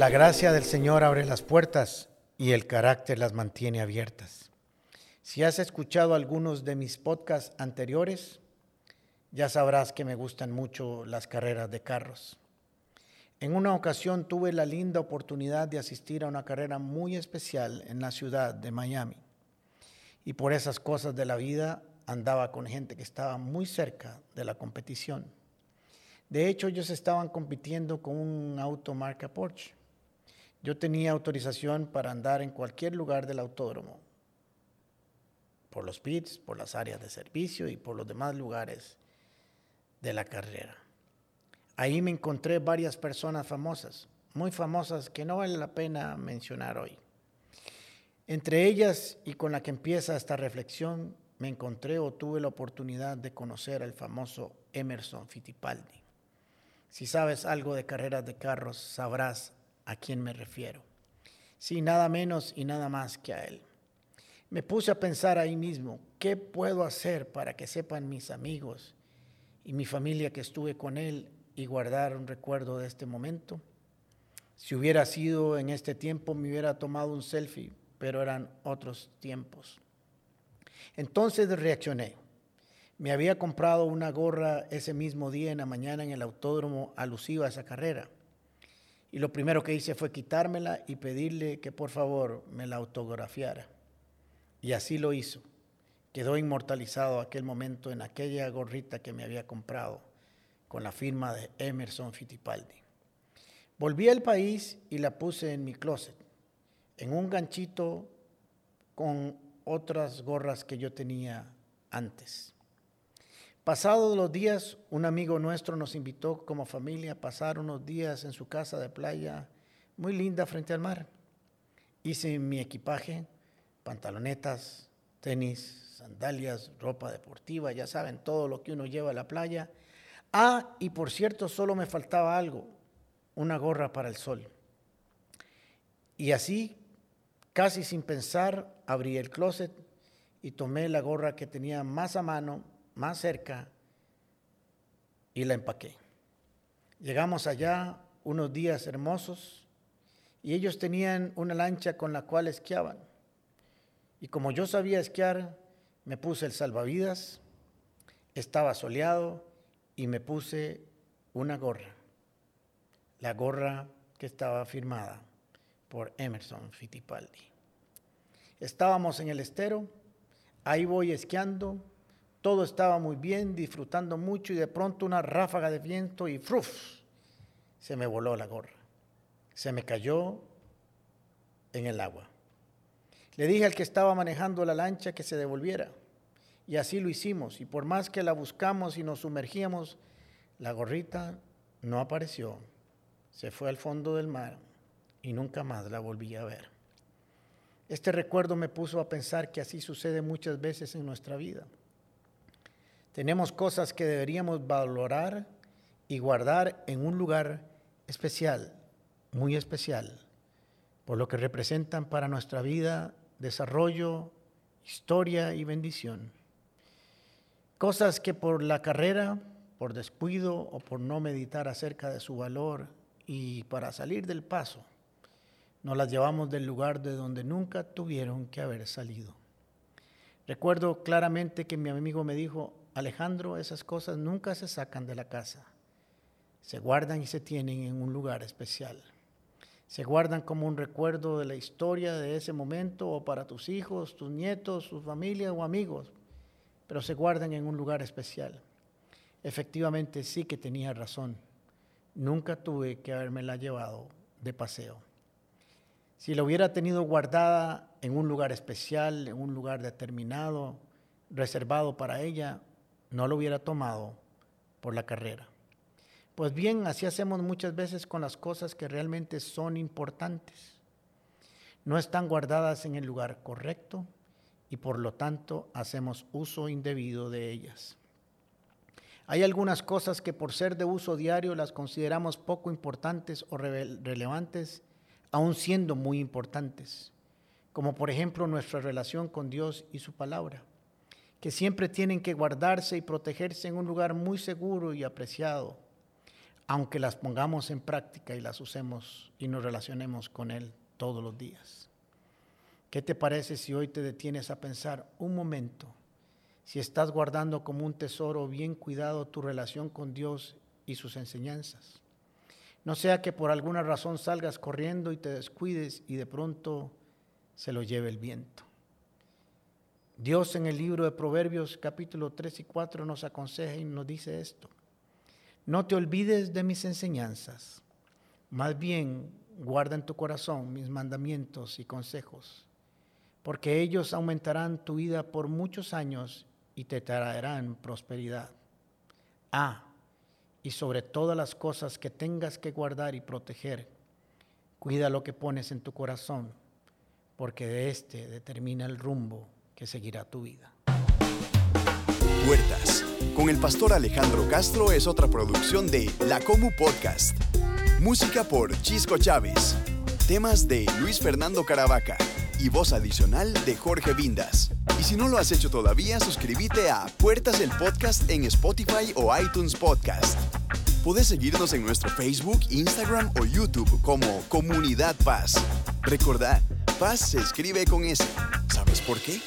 La gracia del Señor abre las puertas y el carácter las mantiene abiertas. Si has escuchado algunos de mis podcasts anteriores, ya sabrás que me gustan mucho las carreras de carros. En una ocasión tuve la linda oportunidad de asistir a una carrera muy especial en la ciudad de Miami. Y por esas cosas de la vida andaba con gente que estaba muy cerca de la competición. De hecho, ellos estaban compitiendo con un auto marca Porsche. Yo tenía autorización para andar en cualquier lugar del autódromo, por los pits, por las áreas de servicio y por los demás lugares de la carrera. Ahí me encontré varias personas famosas, muy famosas que no vale la pena mencionar hoy. Entre ellas y con la que empieza esta reflexión, me encontré o tuve la oportunidad de conocer al famoso Emerson Fittipaldi. Si sabes algo de carreras de carros, sabrás a quién me refiero. Sí, nada menos y nada más que a él. Me puse a pensar ahí mismo, ¿qué puedo hacer para que sepan mis amigos y mi familia que estuve con él y guardar un recuerdo de este momento? Si hubiera sido en este tiempo, me hubiera tomado un selfie, pero eran otros tiempos. Entonces reaccioné. Me había comprado una gorra ese mismo día en la mañana en el autódromo alusiva a esa carrera. Y lo primero que hice fue quitármela y pedirle que por favor me la autografiara. Y así lo hizo. Quedó inmortalizado aquel momento en aquella gorrita que me había comprado con la firma de Emerson Fittipaldi. Volví al país y la puse en mi closet, en un ganchito con otras gorras que yo tenía antes. Pasados los días, un amigo nuestro nos invitó como familia a pasar unos días en su casa de playa muy linda frente al mar. Hice mi equipaje, pantalonetas, tenis, sandalias, ropa deportiva, ya saben, todo lo que uno lleva a la playa. Ah, y por cierto, solo me faltaba algo, una gorra para el sol. Y así, casi sin pensar, abrí el closet y tomé la gorra que tenía más a mano más cerca y la empaqué. Llegamos allá unos días hermosos y ellos tenían una lancha con la cual esquiaban. Y como yo sabía esquiar, me puse el salvavidas, estaba soleado y me puse una gorra, la gorra que estaba firmada por Emerson Fittipaldi. Estábamos en el estero, ahí voy esquiando todo estaba muy bien, disfrutando mucho y de pronto una ráfaga de viento y ¡fruf! Se me voló la gorra. Se me cayó en el agua. Le dije al que estaba manejando la lancha que se devolviera. Y así lo hicimos. Y por más que la buscamos y nos sumergíamos, la gorrita no apareció. Se fue al fondo del mar y nunca más la volví a ver. Este recuerdo me puso a pensar que así sucede muchas veces en nuestra vida. Tenemos cosas que deberíamos valorar y guardar en un lugar especial, muy especial, por lo que representan para nuestra vida, desarrollo, historia y bendición. Cosas que por la carrera, por descuido o por no meditar acerca de su valor y para salir del paso, nos las llevamos del lugar de donde nunca tuvieron que haber salido. Recuerdo claramente que mi amigo me dijo, Alejandro, esas cosas nunca se sacan de la casa. Se guardan y se tienen en un lugar especial. Se guardan como un recuerdo de la historia de ese momento o para tus hijos, tus nietos, su familia o amigos, pero se guardan en un lugar especial. Efectivamente sí que tenía razón. Nunca tuve que la llevado de paseo. Si la hubiera tenido guardada en un lugar especial, en un lugar determinado, reservado para ella, no lo hubiera tomado por la carrera. Pues bien, así hacemos muchas veces con las cosas que realmente son importantes. No están guardadas en el lugar correcto y por lo tanto hacemos uso indebido de ellas. Hay algunas cosas que por ser de uso diario las consideramos poco importantes o relevantes, aun siendo muy importantes, como por ejemplo nuestra relación con Dios y su palabra que siempre tienen que guardarse y protegerse en un lugar muy seguro y apreciado. aunque las pongamos en práctica y las usemos y nos relacionemos con Él todos los días. ¿Qué te parece si hoy te detienes a pensar un momento si estás guardando como un tesoro bien cuidado tu relación con Dios y sus enseñanzas? No sea que por alguna razón salgas corriendo y te descuides y de pronto se lo lleve el viento. Dios en el libro de Proverbios capítulo 3 y 4 nos aconseja y nos dice esto. No te olvides de mis enseñanzas, más bien guarda en tu corazón mis mandamientos y consejos, porque ellos aumentarán tu vida por muchos años y te traerán prosperidad. Ah, y sobre todas las cosas que tengas que guardar y proteger, cuida lo que pones en tu corazón, porque de este determina el rumbo que seguirá tu vida. Puertas, con el pastor Alejandro Castro es otra producción de La Comu Podcast. Música por Chisco Chávez. Temas de Luis Fernando Caravaca y voz adicional de Jorge Vindas. Y si no lo has hecho todavía, suscríbete a Puertas el Podcast en Spotify o iTunes Podcast. Puedes seguirnos en nuestro Facebook, Instagram o YouTube como Comunidad Paz. Recordad, Paz se escribe con S. ¿Sabes por qué?